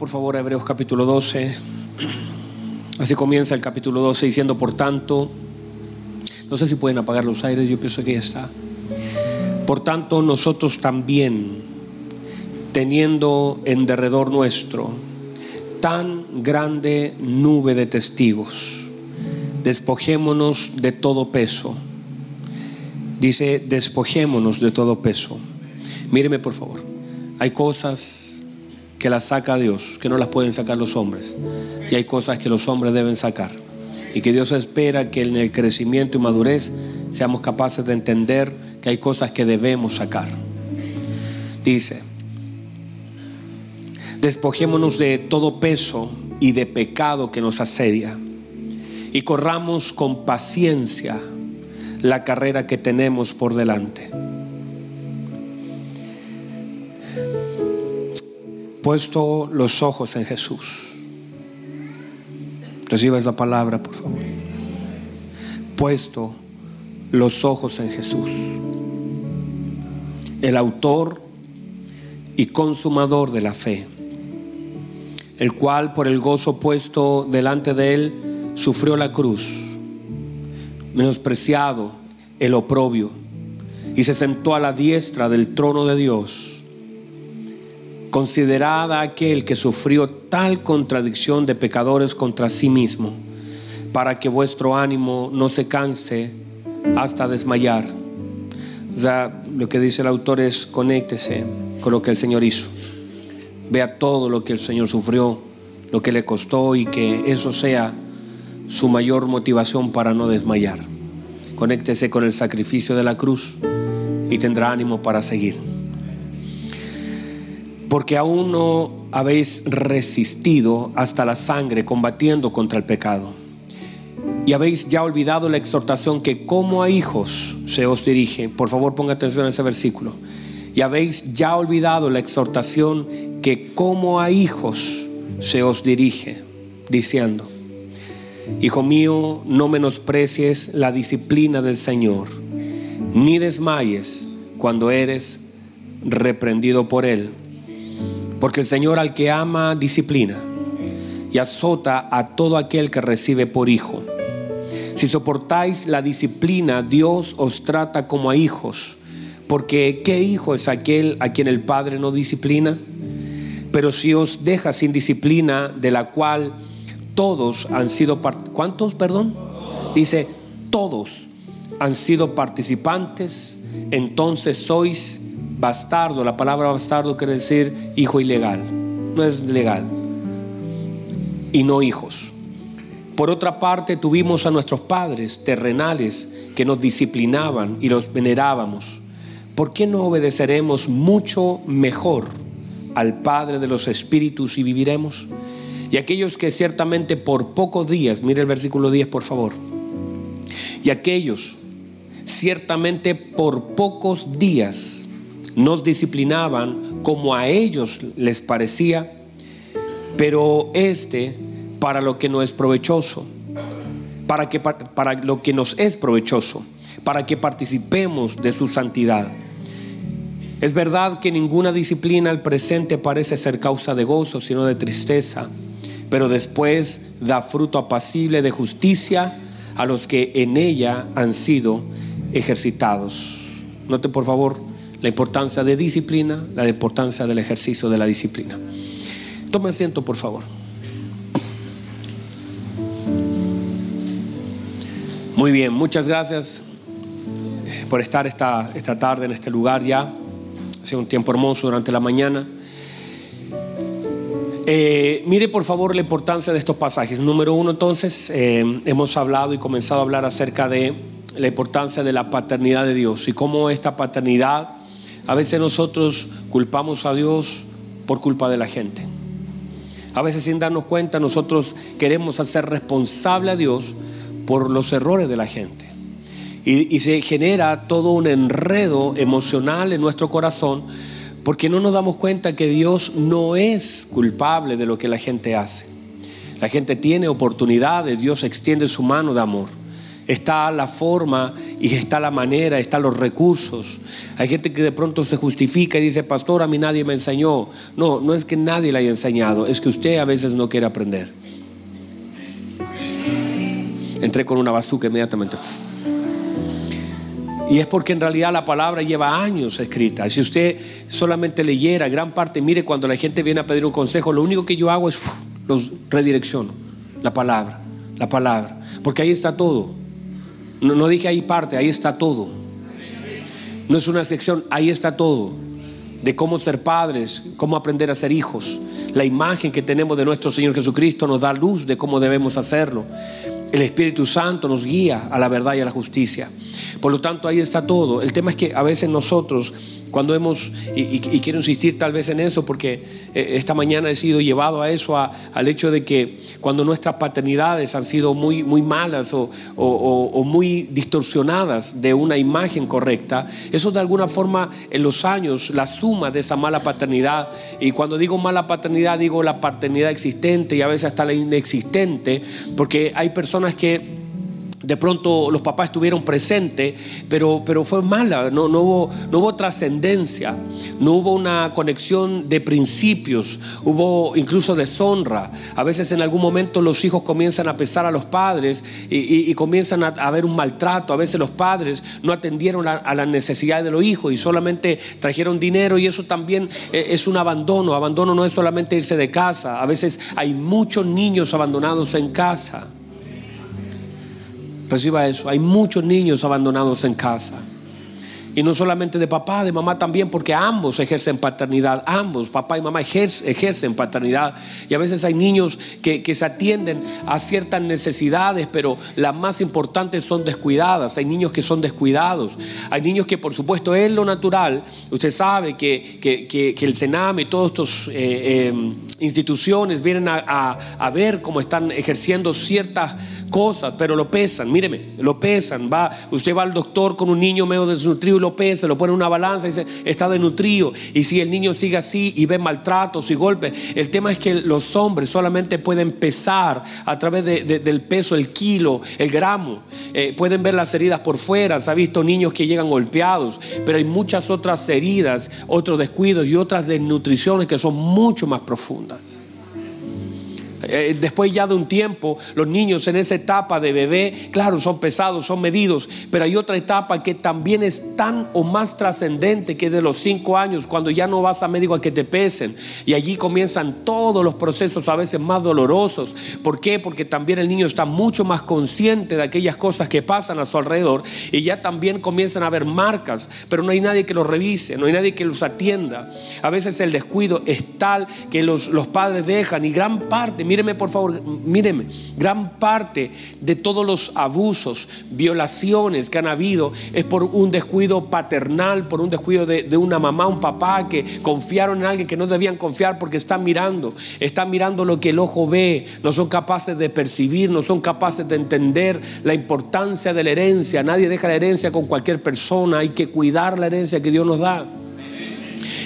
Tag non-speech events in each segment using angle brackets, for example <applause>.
por favor Hebreos capítulo 12. Así comienza el capítulo 12 diciendo, por tanto, no sé si pueden apagar los aires, yo pienso que ya está. Por tanto, nosotros también, teniendo en derredor nuestro tan grande nube de testigos, despojémonos de todo peso. Dice, despojémonos de todo peso. Míreme por favor, hay cosas que las saca Dios, que no las pueden sacar los hombres. Y hay cosas que los hombres deben sacar. Y que Dios espera que en el crecimiento y madurez seamos capaces de entender que hay cosas que debemos sacar. Dice, despojémonos de todo peso y de pecado que nos asedia y corramos con paciencia la carrera que tenemos por delante puesto los ojos en Jesús. Reciba esa palabra, por favor. Puesto los ojos en Jesús, el autor y consumador de la fe, el cual por el gozo puesto delante de él sufrió la cruz, menospreciado el oprobio, y se sentó a la diestra del trono de Dios Considerada aquel que sufrió tal contradicción de pecadores contra sí mismo, para que vuestro ánimo no se canse hasta desmayar. O sea, lo que dice el autor es conéctese con lo que el Señor hizo. Vea todo lo que el Señor sufrió, lo que le costó y que eso sea su mayor motivación para no desmayar. Conéctese con el sacrificio de la cruz y tendrá ánimo para seguir porque aún no habéis resistido hasta la sangre combatiendo contra el pecado. Y habéis ya olvidado la exhortación que como a hijos se os dirige. Por favor, ponga atención a ese versículo. Y habéis ya olvidado la exhortación que como a hijos se os dirige, diciendo, Hijo mío, no menosprecies la disciplina del Señor, ni desmayes cuando eres reprendido por Él porque el Señor al que ama disciplina y azota a todo aquel que recibe por hijo. Si soportáis la disciplina, Dios os trata como a hijos. Porque ¿qué hijo es aquel a quien el Padre no disciplina? Pero si os deja sin disciplina, de la cual todos han sido... ¿Cuántos, perdón? Dice, todos han sido participantes, entonces sois bastardo, la palabra bastardo quiere decir hijo ilegal, no es legal, y no hijos. Por otra parte, tuvimos a nuestros padres terrenales que nos disciplinaban y los venerábamos. ¿Por qué no obedeceremos mucho mejor al Padre de los Espíritus y viviremos? Y aquellos que ciertamente por pocos días, mire el versículo 10 por favor, y aquellos ciertamente por pocos días nos disciplinaban como a ellos les parecía, pero este para lo que no es provechoso, para, que, para lo que nos es provechoso, para que participemos de su santidad. Es verdad que ninguna disciplina al presente parece ser causa de gozo, sino de tristeza, pero después da fruto apacible de justicia a los que en ella han sido ejercitados. Note por favor la importancia de disciplina, la importancia del ejercicio de la disciplina. Tome asiento, por favor. Muy bien, muchas gracias por estar esta, esta tarde en este lugar ya. Ha un tiempo hermoso durante la mañana. Eh, mire por favor la importancia de estos pasajes. Número uno, entonces, eh, hemos hablado y comenzado a hablar acerca de la importancia de la paternidad de Dios y cómo esta paternidad a veces nosotros culpamos a Dios por culpa de la gente. A veces sin darnos cuenta nosotros queremos hacer responsable a Dios por los errores de la gente. Y, se genera todo un enredo emocional en nuestro corazón porque no nos damos cuenta que Dios no es culpable de lo que la gente hace. La gente tiene oportunidades, Dios extiende su mano de amor está la forma y está la manera, están los recursos. Hay gente que de pronto se justifica y dice, pastor, a mí nadie me enseñó. No, no es que nadie le haya enseñado, es que usted a veces no quiere aprender. Entré con una bazuca inmediatamente. Y es porque en realidad la palabra lleva años escrita. Si usted solamente leyera gran parte, mire cuando la gente viene a pedir un consejo, lo único que yo hago es los redirecciono. La palabra, la palabra. Porque ahí está todo. No, dije ahí parte, ahí está todo. No es una sección, ahí está todo. De cómo ser padres, cómo aprender a ser hijos. La imagen que tenemos de nuestro Señor Jesucristo nos da luz de cómo debemos hacerlo. El Espíritu Santo nos guía a la verdad y a la justicia. Por lo tanto, ahí está todo. El tema es que a veces nosotros cuando hemos, y, quiero insistir tal vez en eso, porque eh, esta mañana he sido llevado a eso, al hecho de que cuando nuestras paternidades han sido muy, muy malas o, o, muy distorsionadas de una imagen correcta, eso de alguna forma en los años, la suma de esa mala paternidad, y cuando digo mala paternidad, digo la paternidad existente y a veces hasta la inexistente, porque hay personas que de pronto los papás estuvieron presentes, pero, pero fue mala, no, no hubo, no hubo trascendencia, no hubo una conexión de principios, hubo incluso deshonra. A veces en algún momento los hijos comienzan a pesar a los padres y, comienzan a, haber un maltrato. A veces los padres no atendieron a, las necesidades de los hijos y solamente trajeron dinero y eso también eh, es un abandono. Abandono no es solamente irse de casa, a veces hay muchos niños abandonados en casa. Reciba eso. Hay muchos niños abandonados en casa. Y no solamente de papá, de mamá también, porque ambos ejercen paternidad, ambos, papá y mamá ejercen paternidad. Y a veces hay niños que, se atienden a ciertas necesidades, pero las más importantes son descuidadas. Hay niños que son descuidados. Hay niños que por supuesto es lo natural. Usted sabe que, que, el Sename y todas estas eh, eh, instituciones vienen a, a ver cómo están ejerciendo ciertas cosas, pero lo pesan, míreme, lo pesan. Va, usted va al doctor con un niño medio desnutrido y lo pesa, lo pone en una balanza y dice, está desnutrido. Y si el niño sigue así y ve maltratos y golpes, el tema es que los hombres solamente pueden pesar a través del peso, el kilo, el gramo. Eh, pueden ver las heridas por fuera. Se ha visto niños que llegan golpeados, pero hay muchas otras heridas, otros descuidos y otras desnutriciones que son mucho más profundas. Eh, después ya de un tiempo, los niños en esa etapa de bebé, claro, son pesados, son medidos, pero hay otra etapa que también es tan o más trascendente que de los cinco años, cuando ya no vas a médico a que te pesen. Y allí comienzan todos los procesos a veces más dolorosos. ¿Por qué? Porque también el niño está mucho más consciente de aquellas cosas que pasan a su alrededor y ya también comienzan a haber marcas, pero no hay nadie que los revise, no hay nadie que los atienda. A veces el descuido es tal que los, los padres dejan y gran parte, míreme por favor, míreme, gran parte de todos los abusos, violaciones que han habido es por un descuido paternal, por un descuido de, una mamá, un papá que confiaron en alguien que no debían confiar porque están mirando, están mirando lo que el ojo ve, no son capaces de percibir, no son capaces de entender la importancia de la herencia. Nadie deja la herencia con cualquier persona, hay que cuidar la herencia que Dios nos da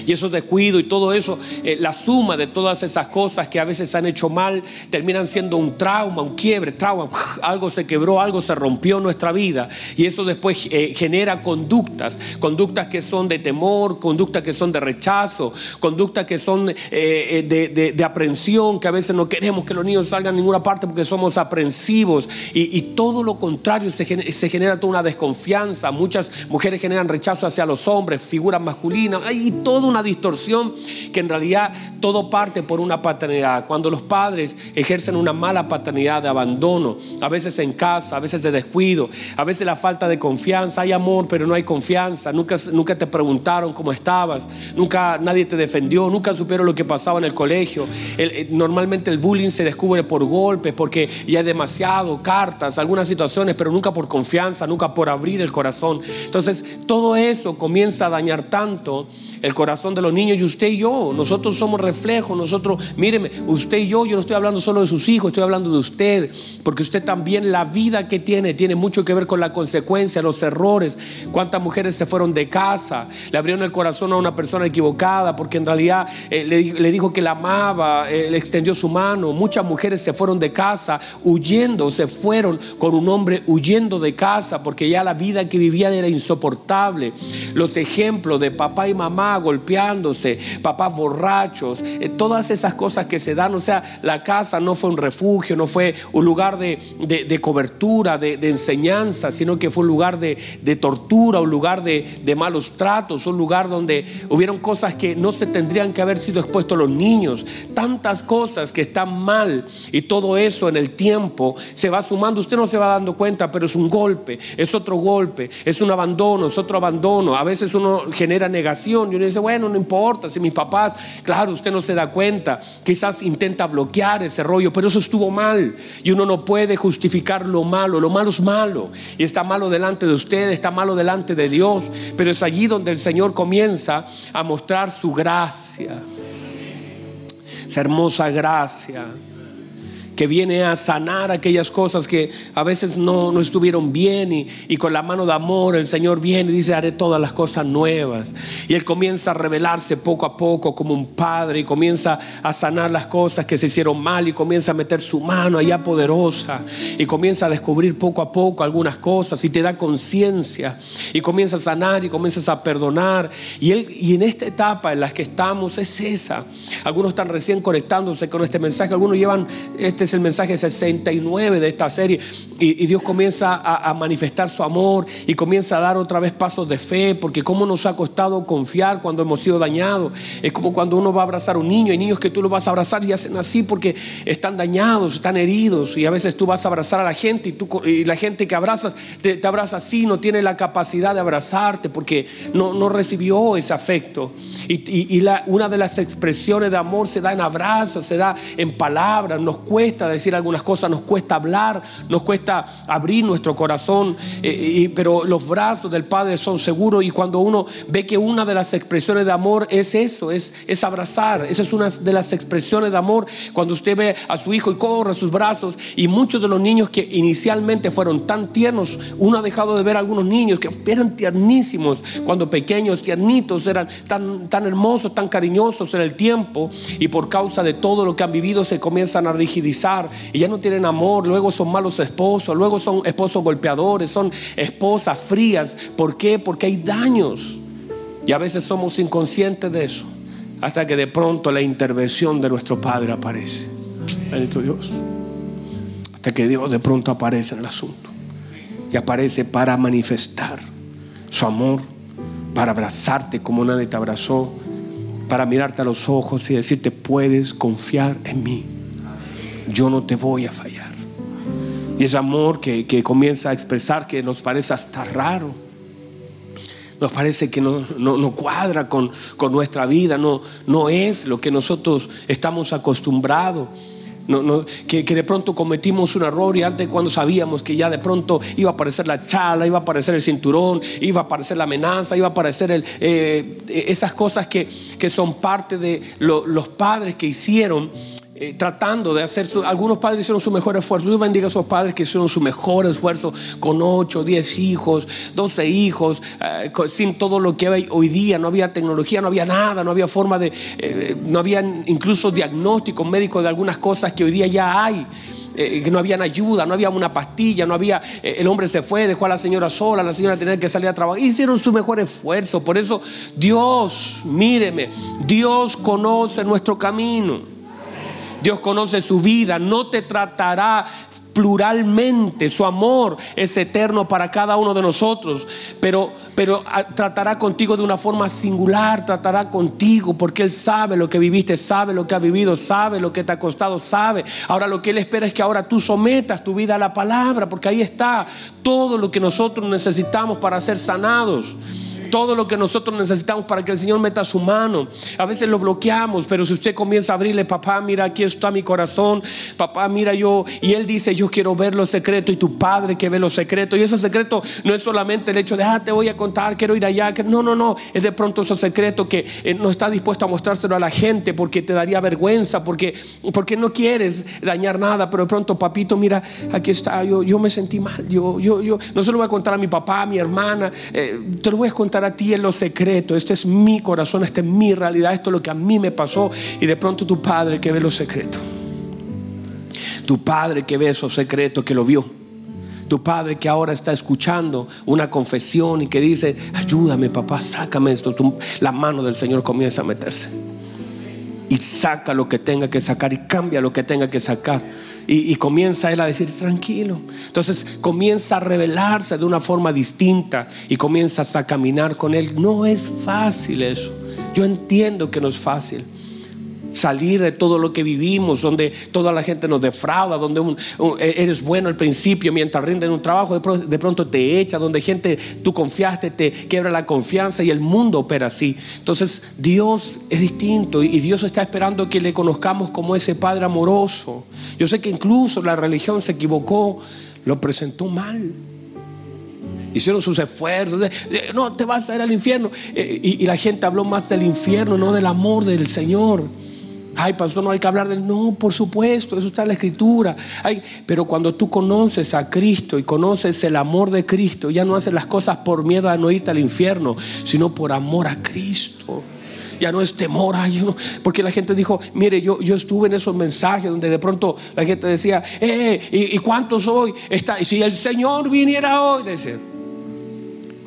y esos descuidos y todo eso, eh, la suma de todas esas cosas que a veces se han hecho mal, terminan siendo un trauma, un quiebre, trauma, <laughs> algo se quebró, algo se rompió en nuestra vida. Y eso después eh, genera conductas, conductas que son de temor, conductas que son de rechazo, conductas que son eh, de, de, aprensión, que a veces no queremos que los niños salgan a ninguna parte porque somos aprensivos. Y, todo lo contrario, se genera, toda una desconfianza, muchas mujeres generan rechazo hacia los hombres, figuras masculinas, todo una distorsión que en realidad todo parte por una paternidad. Cuando los padres ejercen una mala paternidad de abandono, a veces en casa, a veces de descuido, a veces la falta de confianza, hay amor pero no hay confianza, nunca, nunca te preguntaron cómo estabas, nunca nadie te defendió, nunca supieron lo que pasaba en el colegio. Eh, normalmente el bullying se descubre por golpes, porque ya hay demasiado, cartas, algunas situaciones, pero nunca por confianza, nunca por abrir el corazón. Entonces todo eso comienza a dañar tanto el corazón de los niños y usted y yo. Nosotros somos reflejos, nosotros, míreme, usted y yo, yo no estoy hablando solo de sus hijos, estoy hablando de usted, porque usted también la vida que tiene tiene mucho que ver con la consecuencia, los errores. ¿Cuántas mujeres se fueron de casa? Le abrieron el corazón a una persona equivocada porque en realidad eh, le, dijo que la amaba, eh, le extendió su mano. Muchas mujeres se fueron de casa huyendo, se fueron con un hombre huyendo de casa porque ya la vida que vivían era insoportable. Los ejemplos de papá y mamá golpeándose, papás borrachos, eh, todas esas cosas que se dan. O sea, la casa no fue un refugio, no fue un lugar de, cobertura, de, enseñanza, sino que fue un lugar de, tortura, un lugar de, malos tratos, un lugar donde hubieron cosas que no se tendrían que haber sido expuestos los niños. Tantas cosas que están mal y todo eso en el tiempo se va sumando. Usted no se va dando cuenta, pero es un golpe, es otro golpe, es un abandono, es otro abandono. A veces uno genera negación y uno dice, bueno, no importa, si mis papás, claro, usted no se da cuenta, quizás intenta bloquear ese rollo, pero eso estuvo mal. Y uno no puede justificar lo malo, lo malo es malo y está malo delante de usted, está malo delante de Dios, pero es allí donde el Señor comienza a mostrar su gracia, esa hermosa gracia que viene a sanar aquellas cosas que a veces no, no estuvieron bien y, y, con la mano de amor el Señor viene y dice haré todas las cosas nuevas y Él comienza a revelarse poco a poco como un padre y comienza a sanar las cosas que se hicieron mal y comienza a meter su mano allá poderosa y comienza a descubrir poco a poco algunas cosas y te da conciencia y comienza a sanar y comienzas a perdonar. Y, él, y en esta etapa en la que estamos es esa. Algunos están recién conectándose con este mensaje algunos llevan este este es el mensaje 69 de esta serie. Y, Dios comienza a, manifestar su amor y comienza a dar otra vez pasos de fe, porque cómo nos ha costado confiar cuando hemos sido dañados. Es como cuando uno va a abrazar a un niño, hay niños que tú lo vas a abrazar y hacen así porque están dañados, están heridos. Y a veces tú vas a abrazar a la gente y, tú, y la gente que abrazas te, abraza así, no tiene la capacidad de abrazarte porque no, no recibió ese afecto. Y, la, una de las expresiones de amor se da en abrazos, se da en palabras, nos cuesta decir algunas cosas, nos cuesta hablar, nos cuesta abrir nuestro corazón, eh, pero los brazos del Padre son seguros y cuando uno ve que una de las expresiones de amor es eso, es, es abrazar, esa es una de las expresiones de amor, cuando usted ve a su hijo y corre a sus brazos y muchos de los niños que inicialmente fueron tan tiernos, uno ha dejado de ver a algunos niños que eran tiernísimos cuando pequeños, tiernitos, eran tan, tan hermosos, tan cariñosos en el tiempo y por causa de todo lo que han vivido se comienzan a rigidizar y ya no tienen amor, luego son malos esposos luego son esposos golpeadores, son esposas frías. ¿Por qué? Porque hay daños. Y a veces somos inconscientes de eso. Hasta que de pronto la intervención de nuestro Padre aparece. Bendito Dios. Hasta que Dios de pronto aparece en el asunto. Y aparece para manifestar su amor, para abrazarte como nadie te abrazó, para mirarte a los ojos y decirte, puedes confiar en mí. Yo no te voy a fallar. Y ese amor que, comienza a expresar que nos parece hasta raro. Nos parece que no, no, cuadra con, con, nuestra vida, no, no es lo que nosotros estamos acostumbrados. No, no, que, de pronto cometimos un error y antes cuando sabíamos que ya de pronto iba a aparecer la chala, iba a aparecer el cinturón, iba a aparecer la amenaza, iba a aparecer el, eh, esas cosas que, que, son parte de los padres que hicieron eh, tratando de hacer, su, algunos padres hicieron su mejor esfuerzo. Dios bendiga a esos padres que hicieron su mejor esfuerzo con 8, 10 hijos, 12 hijos, eh, sin todo lo que hay hoy día. No había tecnología, no había nada, no había forma de, eh, no había incluso diagnóstico médico de algunas cosas que hoy día ya hay. no había ayuda, no había una pastilla, no había, el hombre se fue, dejó a la señora sola, la señora tenía que salir a trabajar, hicieron su mejor esfuerzo, por eso Dios, míreme, Dios conoce nuestro camino. Dios conoce su vida, no te tratará pluralmente, su amor es eterno para cada uno de nosotros, pero, pero ah, tratará contigo de una forma singular, tratará contigo porque Él sabe lo que viviste, sabe lo que ha vivido, sabe lo que te ha costado, sabe. Ahora lo que Él espera es que ahora tú sometas tu vida a la palabra, porque ahí está todo lo que nosotros necesitamos para ser sanados todo lo que nosotros necesitamos para que el Señor meta su mano. A veces lo bloqueamos, pero si usted comienza a abrirle, papá, mira, aquí está mi corazón, papá, mira yo, y él dice, yo quiero ver los secretos, y tu padre que ve los secretos, y esos secretos no es solamente el hecho de, ah, te voy a contar, quiero ir allá, no, no, no, es de pronto esos secretos que eh, no está dispuesto a mostrárselo a la gente porque te daría vergüenza, porque, porque no quieres dañar nada, pero de pronto, papito, mira, aquí está, yo, yo me sentí mal, yo, yo, yo, no se lo voy a contar a mi papá, a mi hermana, eh, te lo voy a contar a ti en lo secreto, este es mi corazón, esta es mi realidad, esto es lo que a mí me pasó, y de pronto tu padre que ve los secretos, tu padre que ve esos secretos, que lo vio. Tu padre que ahora está escuchando una confesión y que dice, ayúdame papá, sácame esto. la mano del Señor comienza a meterse. Y saca lo que tenga que sacar y cambia lo que tenga que sacar. Y, comienza él a decir, tranquilo. Entonces comienza a revelarse de una forma distinta y comienzas a caminar con él. No es fácil eso. Yo entiendo que no es fácil salir de todo lo que vivimos, donde toda la gente nos defrauda, donde e, eres bueno al principio, mientras rinden un trabajo, de pronto te echa, donde gente tú confiaste, te quiebra la confianza y el mundo opera así. Entonces Dios es distinto y Dios está esperando que le conozcamos como ese Padre amoroso. Yo sé que incluso la religión se equivocó, lo presentó mal. Hicieron sus esfuerzos. no, te vas a ir al infierno. Eh, y la gente habló más del infierno, no del amor del Señor. Ay, pastor, no hay que hablar del no, por supuesto, eso está en la escritura. Ay, pero cuando tú conoces a Cristo y conoces el amor de Cristo, ya no haces las cosas por miedo a no irte al infierno, sino por amor a Cristo. Ya no es temor, ay, porque la gente dijo, mire, yo, yo estuve en esos mensajes donde de pronto la gente decía, eh, ¿y, cuántos hoy? Está, y si el Señor viniera hoy, decía,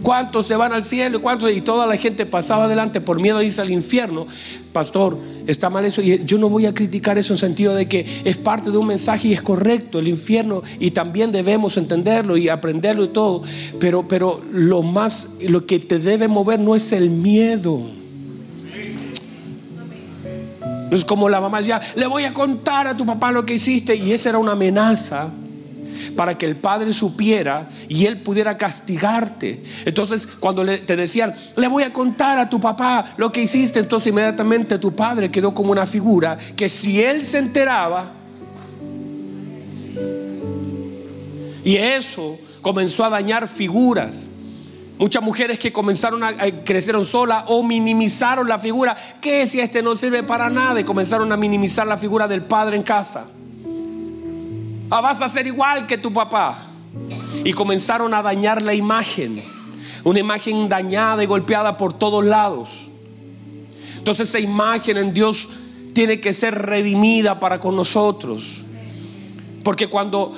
¿cuántos se van al cielo? ¿Y cuántos? Y toda la gente pasaba adelante por miedo a irse al infierno. Pastor, está mal eso y yo no voy a criticar eso en sentido de que es parte de un mensaje y es correcto el infierno y también debemos entenderlo y aprenderlo y todo, pero pero lo más lo que te debe mover no es el miedo. No es como la mamá decía, le voy a contar a tu papá lo que hiciste y esa era una amenaza para que el padre supiera y él pudiera castigarte. Entonces, cuando le, te decían, le voy a contar a tu papá lo que hiciste, entonces inmediatamente tu padre quedó como una figura que si él se enteraba, y eso comenzó a dañar figuras. Muchas mujeres que comenzaron a, crecieron solas o minimizaron la figura. ¿Qué si este no sirve para nada? Y comenzaron a minimizar la figura del padre en casa. Ah, vas a ser igual que tu papá. Y comenzaron a dañar la imagen. Una imagen dañada y golpeada por todos lados. Entonces esa imagen en Dios tiene que ser redimida para con nosotros. Porque cuando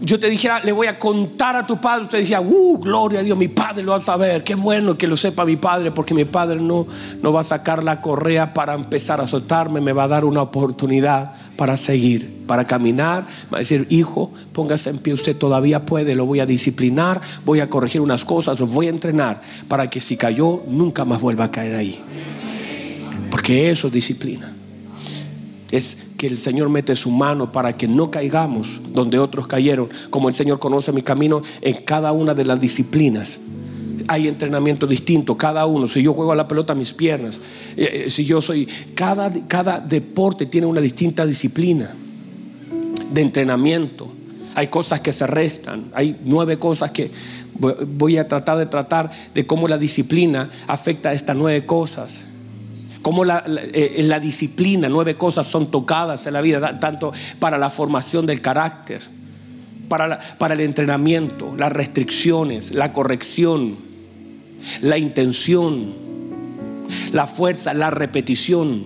yo te dijera, le voy a contar a tu padre, usted dijera, uh, gloria a Dios, mi padre lo va a saber. Qué bueno que lo sepa mi padre, porque mi padre no, no va a sacar la correa para empezar a soltarme, me va a dar una oportunidad para seguir, para caminar. Va a decir, hijo, póngase en pie, usted todavía puede, lo voy a disciplinar, voy a corregir unas cosas, lo voy a entrenar para que si cayó, nunca más vuelva a caer ahí. Porque eso es disciplina. Es que el Señor mete su mano para que no caigamos donde otros cayeron, como el Señor conoce mi camino en cada una de las disciplinas hay entrenamiento distinto, cada uno. Si yo juego a la pelota, mis piernas. Eh, eh, si yo soy. Cada, cada deporte tiene una distinta disciplina de entrenamiento. Hay cosas que se restan. Hay nueve cosas que voy a tratar de tratar de cómo la disciplina afecta a estas nueve cosas. Cómo la, eh, la disciplina, nueve cosas son tocadas en la vida, tanto para la formación del carácter, para, para el entrenamiento, las restricciones, la corrección la intención, la fuerza, la repetición.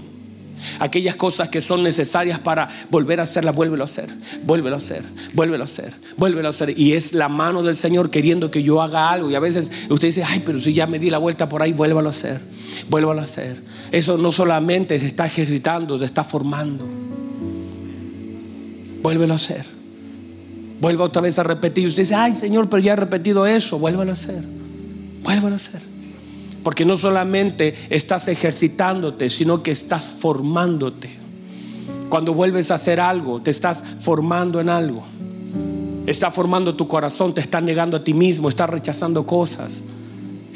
Aquellas cosas que son necesarias para volver a hacerlas, vuélvelo a hacer, vuélvelo a hacer, vuélvelo a hacer, vuélvelo a hacer. Y es la mano del Señor queriendo que yo haga algo. Y a veces usted dice, ay, pero si ya me di la vuelta por ahí, vuélvelo a hacer, vuélvelo a hacer. Eso no solamente se está ejercitando, se está formando. Vuélvelo a hacer. Vuelva otra vez a repetir. Usted dice, ay, Señor, pero ya he repetido eso, vuélvelo a hacer. Vuelvan a hacer. Porque no solamente estás ejercitándote, sino que estás formándote. Cuando vuelves a hacer algo, te estás formando en algo. Está formando tu corazón, te está negando a ti mismo, estás rechazando cosas.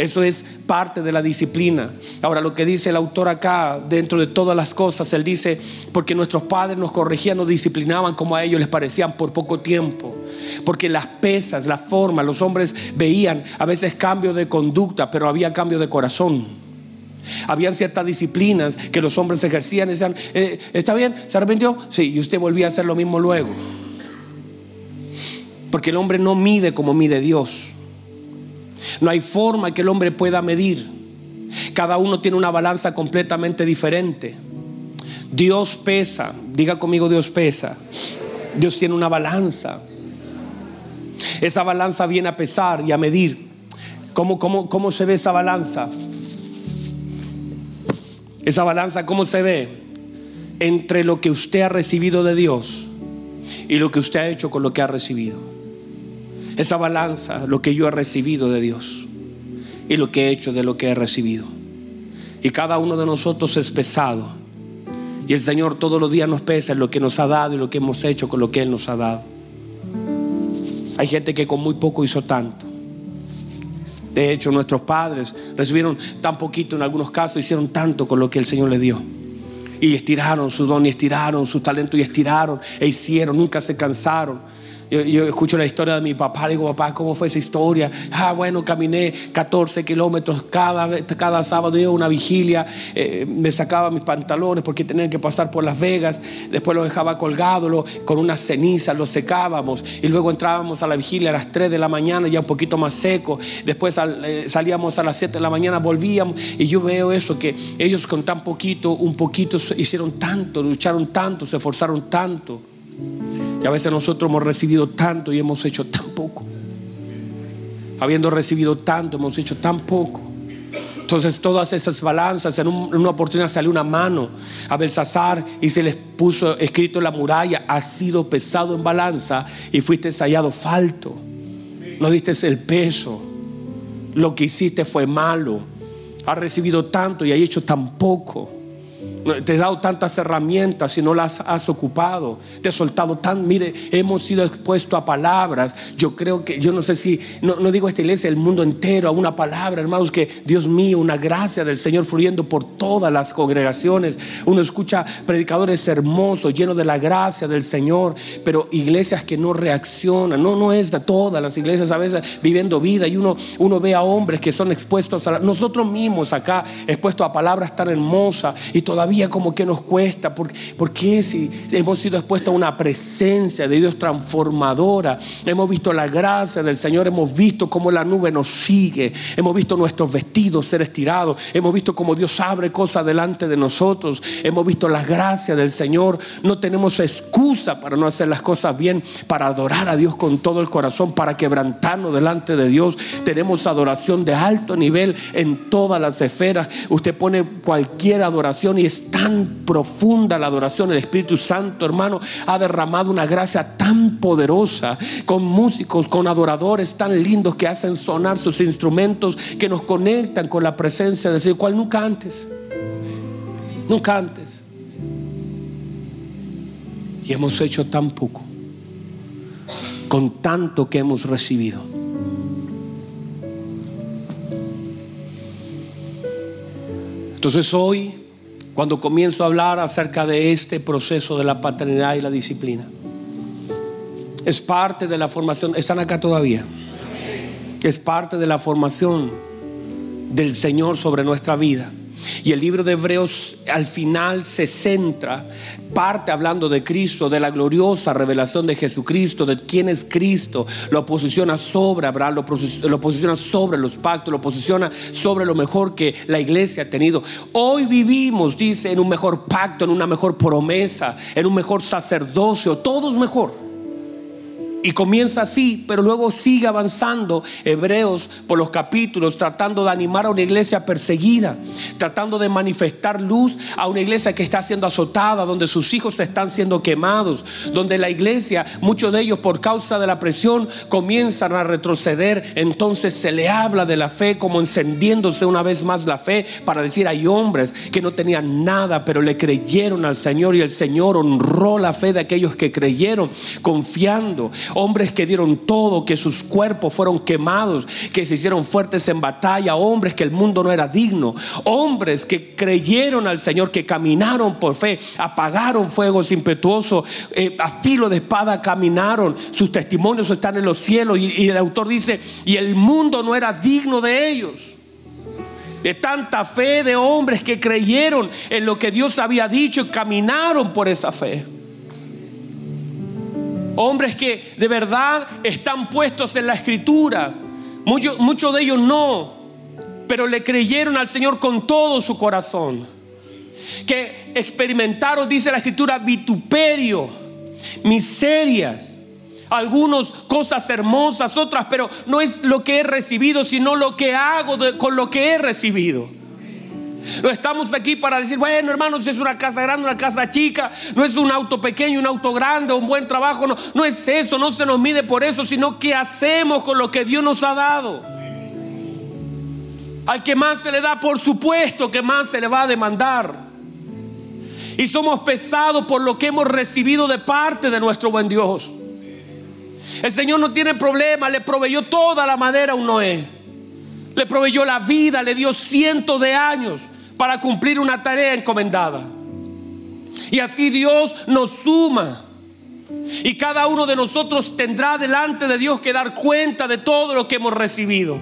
Eso es parte de la disciplina. Ahora, lo que dice el autor acá, dentro de todas las cosas, él dice, porque nuestros padres nos corregían, nos disciplinaban como a ellos les parecían por poco tiempo. Porque las pesas, la forma, los hombres veían a veces cambio de conducta, pero había cambio de corazón. Habían ciertas disciplinas que los hombres ejercían y decían, eh, ¿está bien? ¿Se arrepintió? Sí, y usted volvía a hacer lo mismo luego. Porque el hombre no mide como mide Dios. No hay forma que el hombre pueda medir. Cada uno tiene una balanza completamente diferente. Dios pesa, diga conmigo Dios pesa. Dios tiene una balanza. Esa balanza viene a pesar y a medir. ¿Cómo, cómo, cómo se ve esa balanza? Esa balanza, ¿cómo se ve? Entre lo que usted ha recibido de Dios y lo que usted ha hecho con lo que ha recibido. Esa balanza, lo que yo he recibido de Dios y lo que he hecho de lo que he recibido. Y cada uno de nosotros es pesado. Y el Señor todos los días nos pesa lo que nos ha dado y lo que hemos hecho con lo que Él nos ha dado. Hay gente que con muy poco hizo tanto. De hecho, nuestros padres recibieron tan poquito en algunos casos, hicieron tanto con lo que el Señor les dio. Y estiraron su don y estiraron su talento y estiraron e hicieron, nunca se cansaron. Yo, escucho la historia de mi papá, digo, papá, ¿cómo fue esa historia? Ah, bueno, caminé 14 kilómetros cada, cada sábado, iba una vigilia, eh, me sacaba mis pantalones porque tenía que pasar por Las Vegas, después lo dejaba colgado con una ceniza, lo secábamos y luego entrábamos a la vigilia a las 3 de la mañana, ya un poquito más seco, después eh, salíamos a las 7 de la mañana, volvíamos y yo veo eso, que ellos con tan poquito, un poquito hicieron tanto, lucharon tanto, se esforzaron tanto. Y a veces nosotros hemos recibido tanto y hemos hecho tan poco. Habiendo recibido tanto, hemos hecho tan poco. Entonces todas esas balanzas, en, una oportunidad salió una mano a Belsasar y se les puso escrito en la muralla, ha sido pesado en balanza y fuiste hallado falto. No diste el peso. Lo que hiciste fue malo. Has recibido tanto y has hecho tan poco. Te he dado tantas herramientas y no las has ocupado. Te he soltado tan, mire, hemos sido expuestos a palabras. Yo creo que, yo no sé si, no, digo esta iglesia, el mundo entero, a una palabra, hermanos, que Dios mío, una gracia del Señor fluyendo por todas las congregaciones. Uno escucha predicadores hermosos, llenos de la gracia del Señor, pero iglesias que no reaccionan. No, no es de todas las iglesias a veces viviendo vida y uno, uno ve a hombres que son expuestos a nosotros mismos acá, expuestos a palabras tan hermosas y todavía como que nos cuesta. ¿Por, qué si hemos sido expuestos a una presencia de Dios transformadora? Hemos visto la gracia del Señor, hemos visto cómo la nube nos sigue, hemos visto nuestros vestidos ser estirados, hemos visto cómo Dios abre cosas delante de nosotros, hemos visto la gracia del Señor. No tenemos excusa para no hacer las cosas bien, para adorar a Dios con todo el corazón, para quebrantarnos delante de Dios. Tenemos adoración de alto nivel en todas las esferas. Usted pone cualquier adoración y es tan profunda la adoración. El Espíritu Santo, hermano, ha derramado una gracia tan poderosa con músicos, con adoradores tan lindos que hacen sonar sus instrumentos, que nos conectan con la presencia de Dios, cual nunca antes. Nunca antes. Y hemos hecho tan poco, con tanto que hemos recibido. Entonces hoy cuando comienzo a hablar acerca de este proceso de la paternidad y la disciplina. Es parte de la formación, están acá todavía. Es parte de la formación del Señor sobre nuestra vida. Y el libro de Hebreos al final se centra, parte hablando de Cristo, de la gloriosa revelación de Jesucristo, de quién es Cristo, lo posiciona sobre Abraham, lo posiciona sobre los pactos, lo posiciona sobre lo mejor que la iglesia ha tenido. Hoy vivimos, dice, en un mejor pacto, en una mejor promesa, en un mejor sacerdocio, todo es mejor. Y comienza así, pero luego sigue avanzando Hebreos por los capítulos, tratando de animar a una iglesia perseguida, tratando de manifestar luz a una iglesia que está siendo azotada, donde sus hijos están siendo quemados, donde la iglesia, muchos de ellos por causa de la presión, comienzan a retroceder. Entonces se le habla de la fe como encendiéndose una vez más la fe para decir, hay hombres que no tenían nada, pero le creyeron al Señor y el Señor honró la fe de aquellos que creyeron, confiando hombres que dieron todo, que sus cuerpos fueron quemados, que se hicieron fuertes en batalla, hombres que el mundo no era digno, hombres que creyeron al Señor, que caminaron por fe, apagaron fuegos impetuosos, eh, a filo de espada caminaron, sus testimonios están en los cielos y, y el autor dice, y el mundo no era digno de ellos de tanta fe de hombres que creyeron en lo que Dios había dicho y caminaron por esa fe. Hombres que de verdad están puestos en la escritura. Muchos, muchos de ellos no, pero le creyeron al Señor con todo su corazón. Que experimentaron, dice la escritura, vituperio, miserias, algunos cosas hermosas, otras, pero no es lo que he recibido, sino lo que hago con lo que he recibido. No estamos aquí para decir, bueno, hermanos, es una casa grande, una casa chica, no es un auto pequeño, un auto grande, un buen trabajo, no, no es eso, no se nos mide por eso, sino qué hacemos con lo que Dios nos ha dado. Al que más se le da, por supuesto que más se le va a demandar. Y somos pesados por lo que hemos recibido de parte de nuestro buen Dios. El Señor no tiene problema, le proveyó toda la madera a un Noé. Le proveyó la vida, le dio cientos de años para cumplir una tarea encomendada. Y así Dios nos suma. Y cada uno de nosotros tendrá delante de Dios que dar cuenta de todo lo que hemos recibido.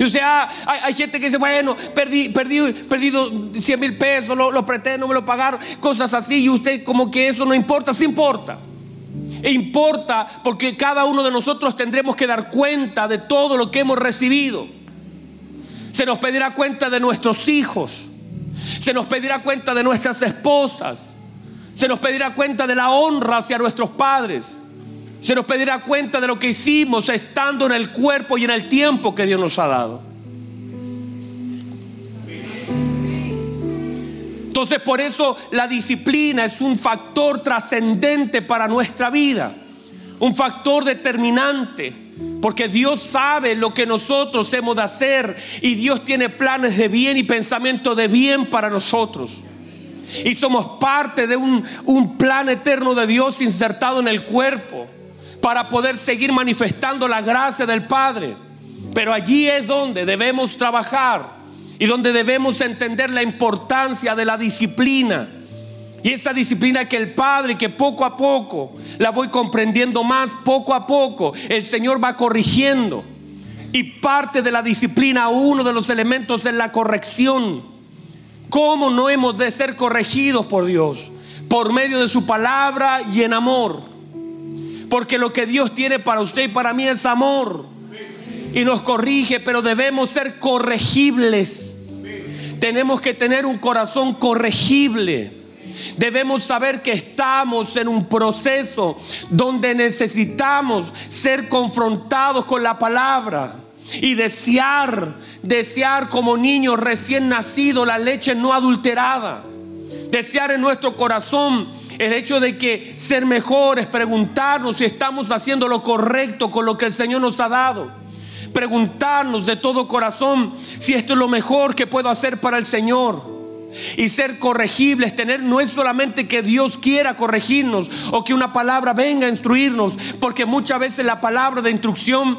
Y o sea, hay, gente que dice, bueno, perdí, perdí, perdido 100 mil pesos, lo, lo presté, no me lo pagaron, cosas así. Y usted como que eso no importa, sí importa. E importa porque cada uno de nosotros tendremos que dar cuenta de todo lo que hemos recibido. Se nos pedirá cuenta de nuestros hijos. Se nos pedirá cuenta de nuestras esposas. Se nos pedirá cuenta de la honra hacia nuestros padres. Se nos pedirá cuenta de lo que hicimos estando en el cuerpo y en el tiempo que Dios nos ha dado. Entonces por eso la disciplina es un factor trascendente para nuestra vida, un factor determinante, porque Dios sabe lo que nosotros hemos de hacer y Dios tiene planes de bien y pensamiento de bien para nosotros. Y somos parte de un, un plan eterno de Dios insertado en el cuerpo para poder seguir manifestando la gracia del Padre. Pero allí es donde debemos trabajar y donde debemos entender la importancia de la disciplina. Y esa disciplina que el Padre, que poco a poco la voy comprendiendo más, poco a poco el Señor va corrigiendo. Y parte de la disciplina, uno de los elementos es la corrección. ¿Cómo no hemos de ser corregidos por Dios? Por medio de su palabra y en amor. Porque lo que Dios tiene para usted y para mí es amor. Y nos corrige, pero debemos ser corregibles tenemos que tener un corazón corregible. Debemos saber que estamos en un proceso donde necesitamos ser confrontados con la palabra y desear, desear como niños recién nacidos la leche no adulterada. Desear en nuestro corazón el hecho de que ser mejores, preguntarnos si estamos haciendo lo correcto con lo que el Señor nos ha dado preguntarnos de todo corazón si esto es lo mejor que puedo hacer para el Señor. Y ser corregibles, tener no es solamente que Dios quiera corregirnos o que una palabra venga a instruirnos, porque muchas veces la palabra de instrucción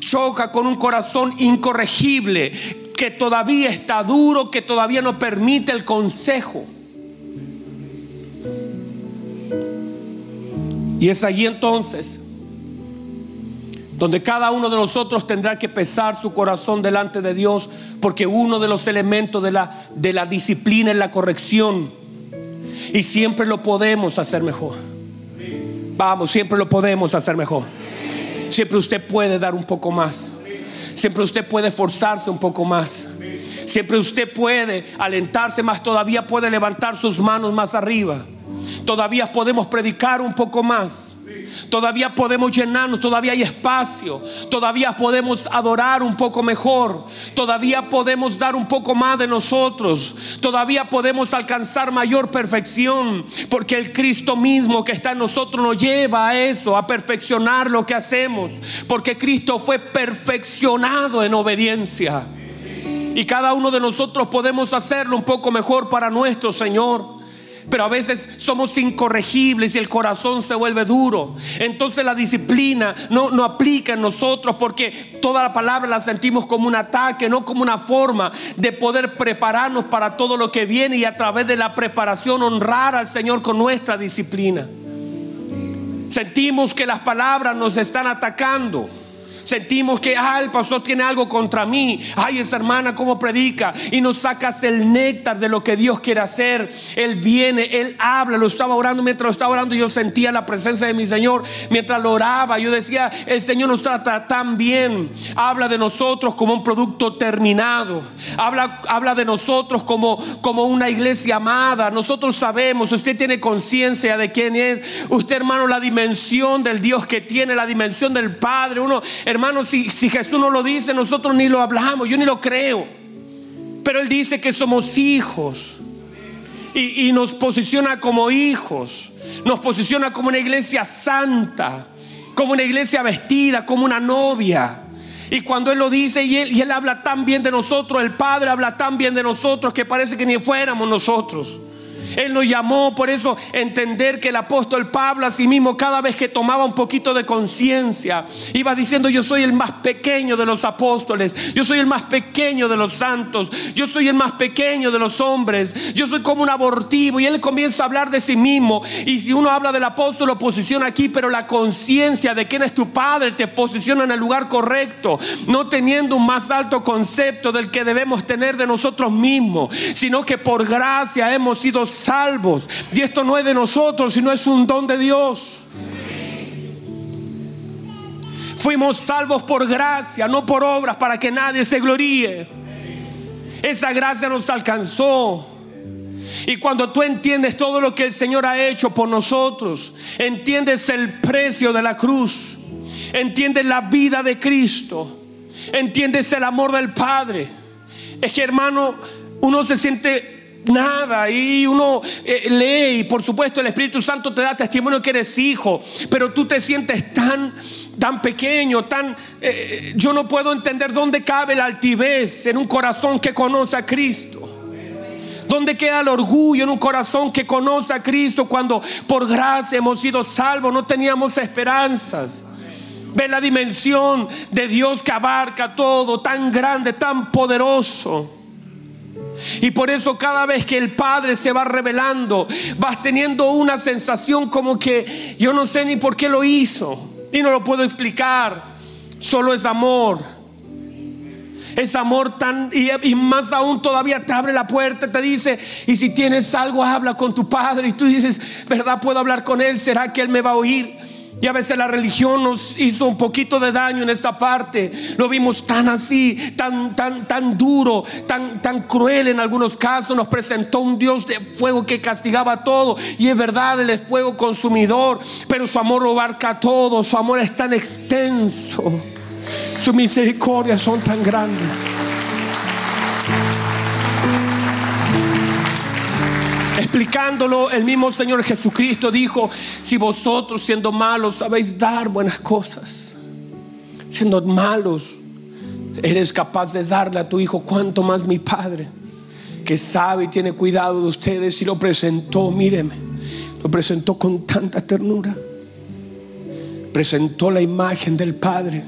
choca con un corazón incorregible, que todavía está duro, que todavía no permite el consejo. Y es allí entonces donde cada uno de nosotros tendrá que pesar su corazón delante de Dios, porque uno de los elementos de la, de la disciplina es la corrección. Y siempre lo podemos hacer mejor. Vamos, siempre lo podemos hacer mejor. Siempre usted puede dar un poco más. Siempre usted puede esforzarse un poco más. Siempre usted puede alentarse más, todavía puede levantar sus manos más arriba. Todavía podemos predicar un poco más. Todavía podemos llenarnos, todavía hay espacio, todavía podemos adorar un poco mejor, todavía podemos dar un poco más de nosotros, todavía podemos alcanzar mayor perfección, porque el Cristo mismo que está en nosotros nos lleva a eso, a perfeccionar lo que hacemos, porque Cristo fue perfeccionado en obediencia. Y cada uno de nosotros podemos hacerlo un poco mejor para nuestro Señor. Pero a veces somos incorregibles y el corazón se vuelve duro. Entonces la disciplina no, no aplica en nosotros porque toda la palabra la sentimos como un ataque, no como una forma de poder prepararnos para todo lo que viene y a través de la preparación honrar al Señor con nuestra disciplina. Sentimos que las palabras nos están atacando. Sentimos que, ah, el pastor tiene algo contra mí. Ay, esa hermana cómo predica. Y nos sacas el néctar de lo que Dios quiere hacer. Él viene, Él habla. Lo estaba orando mientras lo estaba orando. Yo sentía la presencia de mi Señor. Mientras lo oraba, yo decía, el Señor nos trata tan bien. Habla de nosotros como un producto terminado. Habla, habla de nosotros como, como una iglesia amada. Nosotros sabemos, usted tiene conciencia de quién es. Usted, hermano, la dimensión del Dios que tiene, la dimensión del Padre. Uno, Hermano, si, si Jesús no lo dice, nosotros ni lo hablamos, yo ni lo creo. Pero Él dice que somos hijos. Y, y, nos posiciona como hijos. Nos posiciona como una iglesia santa. Como una iglesia vestida, como una novia. Y cuando Él lo dice y él, y él habla tan bien de nosotros, el Padre habla tan bien de nosotros que parece que ni fuéramos nosotros. Él nos llamó, por eso entender que el apóstol Pablo a sí mismo cada vez que tomaba un poquito de conciencia, iba diciendo yo soy el más pequeño de los apóstoles, yo soy el más pequeño de los santos, yo soy el más pequeño de los hombres, yo soy como un abortivo y él comienza a hablar de sí mismo. Y si uno habla del apóstol lo posiciona aquí, pero la conciencia de quién es tu padre te posiciona en el lugar correcto, no teniendo un más alto concepto del que debemos tener de nosotros mismos, sino que por gracia hemos sido salvos. Y esto no es de nosotros, sino es un don de Dios. Fuimos salvos por gracia, no por obras, para que nadie se gloríe. Esa gracia nos alcanzó. Y cuando tú entiendes todo lo que el Señor ha hecho por nosotros, entiendes el precio de la cruz, entiendes la vida de Cristo, entiendes el amor del Padre. Es que hermano, uno se siente nada. Y uno eh, lee y por supuesto el Espíritu Santo te da testimonio que eres hijo, pero tú te sientes tan tan pequeño, tan eh, yo no puedo entender dónde cabe la altivez en un corazón que conoce a Cristo. ¿Dónde queda el orgullo en un corazón que conoce a Cristo cuando por gracia hemos sido salvos, no teníamos esperanzas? Ve la dimensión de Dios que abarca todo, tan grande, tan poderoso. Y por eso cada vez que el Padre se va revelando, vas teniendo una sensación como que yo no sé ni por qué lo hizo. Y no lo puedo explicar. Solo es amor. Es amor tan, y, y, más aún todavía te abre la puerta, te dice, y si tienes algo, habla con tu padre. Y tú dices, ¿verdad? Puedo hablar con él, ¿será que él me va a oír? Y a veces la religión nos hizo un poquito de daño en esta parte. Lo vimos tan así, tan, tan, tan duro, tan, tan cruel en algunos casos. Nos presentó un Dios de fuego que castigaba todo. Y es verdad, Él es fuego consumidor. Pero su amor abarca todo. Su amor es tan extenso. Sus misericordias son tan grandes. Explicándolo, el mismo Señor Jesucristo dijo, si vosotros siendo malos sabéis dar buenas cosas, siendo malos, eres capaz de darle a tu hijo, cuanto más mi Padre, que sabe y tiene cuidado de ustedes, y lo presentó, míreme, lo presentó con tanta ternura, presentó la imagen del Padre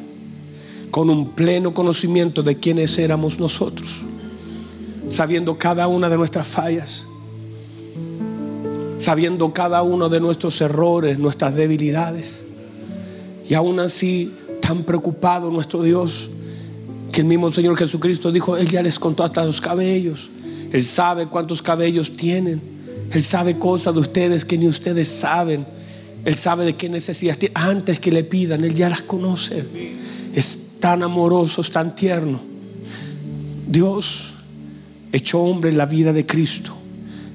con un pleno conocimiento de quiénes éramos nosotros, sabiendo cada una de nuestras fallas sabiendo cada uno de nuestros errores, nuestras debilidades. Y aún así, tan preocupado nuestro Dios, que el mismo Señor Jesucristo dijo, Él ya les contó hasta los cabellos. Él sabe cuántos cabellos tienen. Él sabe cosas de ustedes que ni ustedes saben. Él sabe de qué necesidades tienen. Antes que le pidan, Él ya las conoce. Es tan amoroso, es tan tierno. Dios echó hombre en la vida de Cristo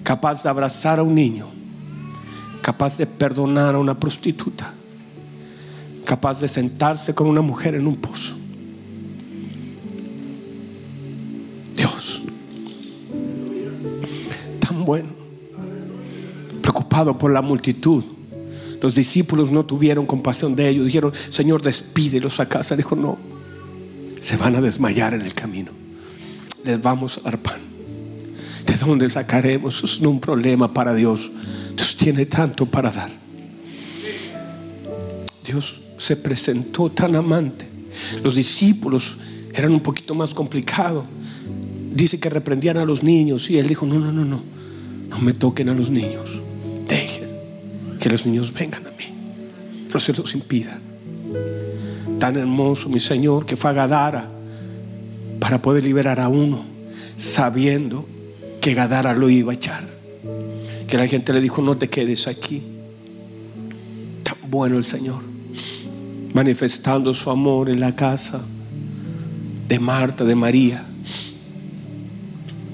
capaz de abrazar a un niño, capaz de perdonar a una prostituta, capaz de sentarse con una mujer en un pozo. Dios, tan bueno, preocupado por la multitud. Los discípulos no tuvieron compasión de ellos. Dijeron, Señor, despídelos a casa. Dijo, no, se van a desmayar en el camino. Les vamos a dar pan ¿De dónde sacaremos? Es un problema para Dios. Dios tiene tanto para dar. Dios se presentó tan amante. Los discípulos eran un poquito más complicados. Dice que reprendían a los niños y él dijo, no, no, no, no, no me toquen a los niños. Dejen que los niños vengan a mí. No se los impida. Tan hermoso, mi Señor, que fue a Gadara para poder liberar a uno, sabiendo que Gadara lo iba a echar. Que la gente le dijo, no te quedes aquí. Tan bueno el Señor, manifestando su amor en la casa de Marta, de María,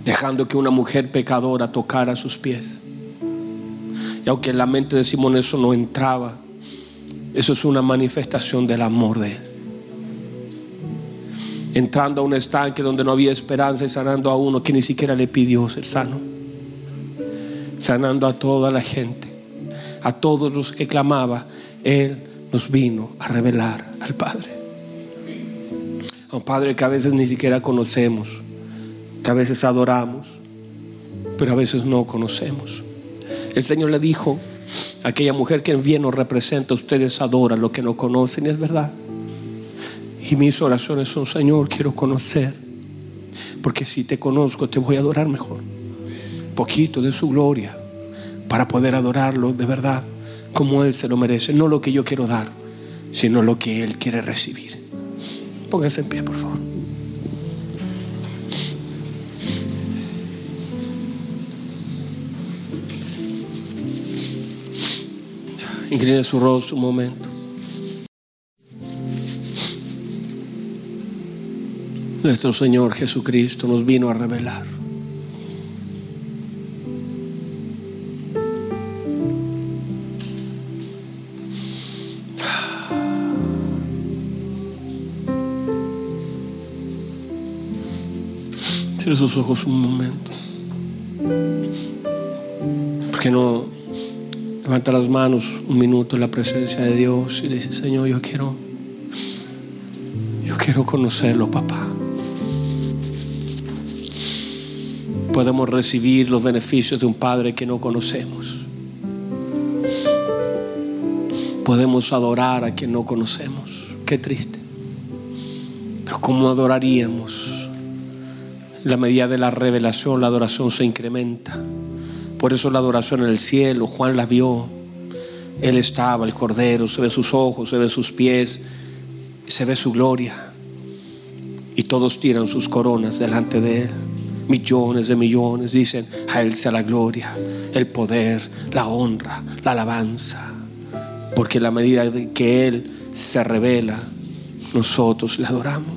dejando que una mujer pecadora tocara sus pies. Y aunque en la mente de Simón eso no entraba, eso es una manifestación del amor de Él. Entrando a un estanque donde no había esperanza y sanando a uno que ni siquiera le pidió ser sano. Sanando a toda la gente, a todos los que clamaba, Él nos vino a revelar al Padre. A un Padre que a veces ni siquiera conocemos, que a veces adoramos, pero a veces no conocemos. El Señor le dijo, aquella mujer que en bien nos representa, ustedes adoran lo que no conocen, y es verdad. Y mis oraciones son, Señor, quiero conocer, porque si te conozco, te voy a adorar mejor. Poquito de su gloria, para poder adorarlo de verdad, como Él se lo merece. No lo que yo quiero dar, sino lo que Él quiere recibir. Póngase en pie, por favor. Incline su rostro un momento. Nuestro Señor Jesucristo nos vino a revelar. Cierre sus ojos un momento. Porque no levanta las manos un minuto en la presencia de Dios y le dice, Señor, yo quiero, yo quiero conocerlo, papá. Podemos recibir los beneficios de un Padre que no conocemos. Podemos adorar a quien no conocemos. Qué triste. Pero ¿cómo adoraríamos? En la medida de la revelación, la adoración se incrementa. Por eso la adoración en el cielo, Juan la vio. Él estaba, el Cordero, se ve sus ojos, se ve sus pies, se ve su gloria. Y todos tiran sus coronas delante de Él. Millones de millones dicen, a Él sea la gloria, el poder, la honra, la alabanza. Porque la medida que Él se revela, nosotros le adoramos.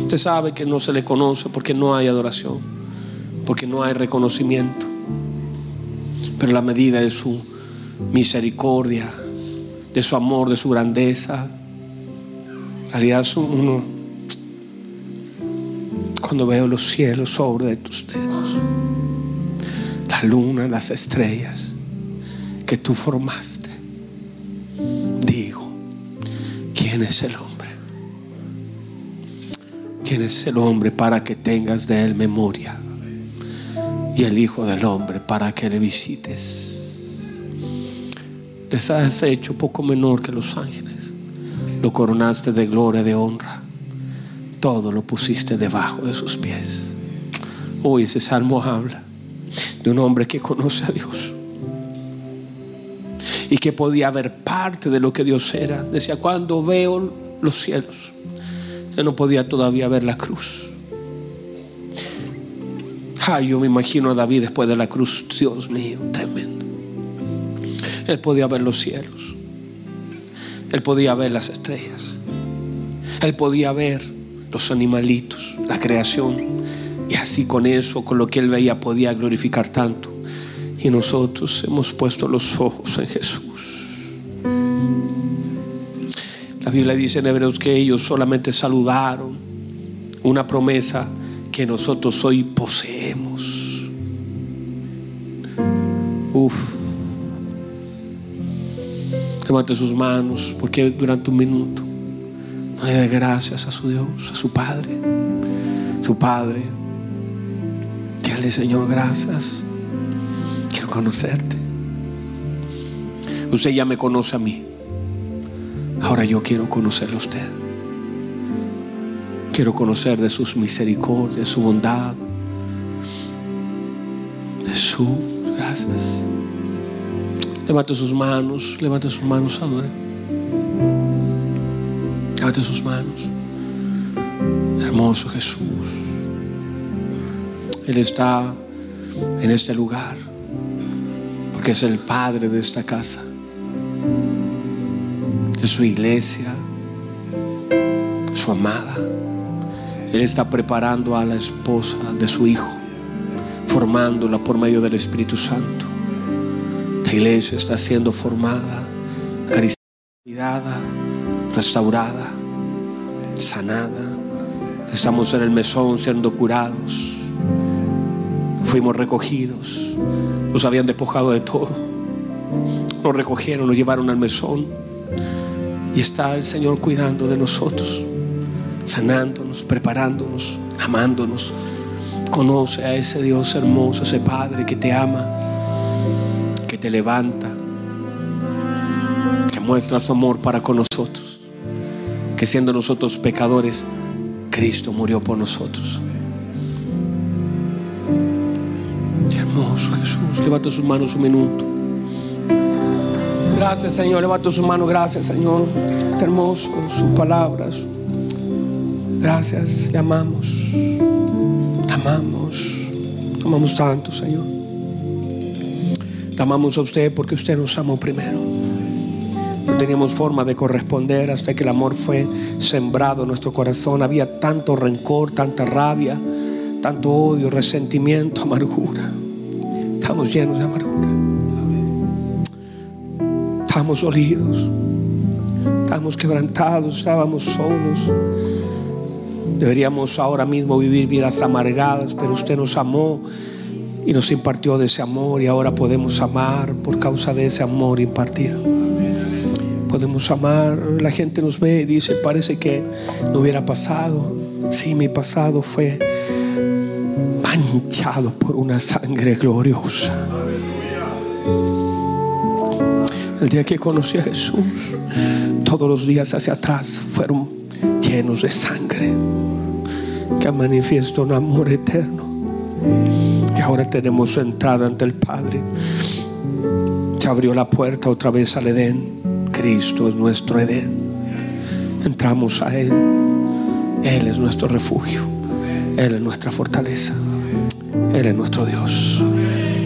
Usted sabe que no se le conoce porque no hay adoración, porque no hay reconocimiento. Pero la medida de su misericordia, de su amor, de su grandeza, en realidad uno, cuando veo los cielos sobre tus dedos, la luna, las estrellas que tú formaste, digo, ¿quién es el hombre? ¿Quién es el hombre para que tengas de él memoria? Y el Hijo del Hombre para que le visites. Les has hecho poco menor que los ángeles. Lo coronaste de gloria, de honra. Todo lo pusiste debajo de sus pies. Hoy ese salmo habla de un hombre que conoce a Dios y que podía ver parte de lo que Dios era. Decía, cuando veo los cielos, yo no podía todavía ver la cruz. Ay, yo me imagino a David después de la cruz, Dios mío, tremendo. Él podía ver los cielos. Él podía ver las estrellas. Él podía ver los animalitos, la creación. Y así con eso, con lo que él veía, podía glorificar tanto. Y nosotros hemos puesto los ojos en Jesús. La Biblia dice en Hebreos que ellos solamente saludaron una promesa que nosotros hoy poseemos. Uf. Levante sus manos porque durante un minuto no le dé gracias a su Dios, a su Padre. Su Padre Dígale, Señor, gracias. Quiero conocerte. Usted ya me conoce a mí. Ahora yo quiero conocerle a usted. Quiero conocer de sus misericordias, de su bondad. Jesús, gracias. Levante sus manos, levante sus manos, adore. Levante sus manos. Hermoso Jesús. Él está en este lugar porque es el Padre de esta casa, de su iglesia, su amada. Él está preparando a la esposa de su Hijo, formándola por medio del Espíritu Santo. La iglesia está siendo formada, acariciada, restaurada, sanada. Estamos en el mesón siendo curados. Fuimos recogidos. Nos habían despojado de todo. Nos recogieron, nos llevaron al mesón. Y está el Señor cuidando de nosotros, sanándonos, preparándonos, amándonos. Conoce a ese Dios hermoso, ese Padre que te ama, que te levanta, que muestra su amor para con nosotros, que siendo nosotros pecadores, Cristo murió por nosotros. Hermoso Jesús. Levanta sus manos un minuto. Gracias Señor. Levanta sus manos. Gracias Señor. Qué hermoso sus palabras. Gracias. Le amamos. Le amamos. Le amamos tanto Señor. Le amamos a usted porque usted nos amó primero. No teníamos forma de corresponder hasta que el amor fue sembrado en nuestro corazón. Había tanto rencor, tanta rabia, tanto odio, resentimiento, amargura. Estamos llenos de amargura. Estamos dolidos. Estamos quebrantados. Estábamos solos. Deberíamos ahora mismo vivir vidas amargadas, pero usted nos amó y nos impartió de ese amor y ahora podemos amar por causa de ese amor impartido. Podemos amar, la gente nos ve y dice, parece que no hubiera pasado. Sí, mi pasado fue manchado por una sangre gloriosa. El día que conocí a Jesús, todos los días hacia atrás fueron llenos de sangre que manifiesta un amor eterno. Y ahora tenemos entrada ante el Padre. Se abrió la puerta otra vez al Edén. Cristo es nuestro Edén. Entramos a Él. Él es nuestro refugio. Él es nuestra fortaleza. Él es nuestro Dios.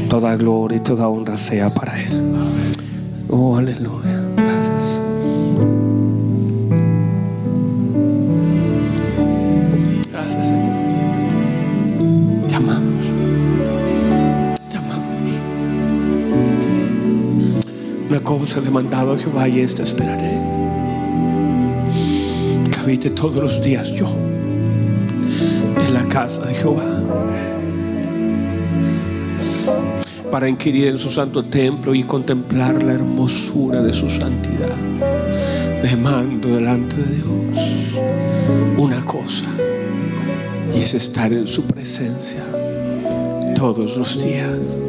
Toda gloria y toda honra sea para Él. Oh, aleluya. He demandado a Jehová y esta esperaré. Que habite todos los días yo en la casa de Jehová. Para inquirir en su santo templo y contemplar la hermosura de su santidad. Demando delante de Dios una cosa y es estar en su presencia todos los días.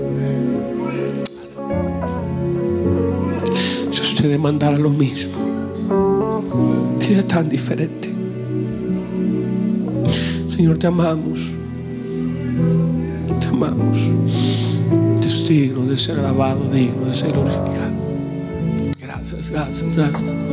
Usted demandara lo mismo, sería tan diferente. Señor, te amamos. Te amamos. Te es digno de ser alabado, digno de ser glorificado. Gracias, gracias. Gracias.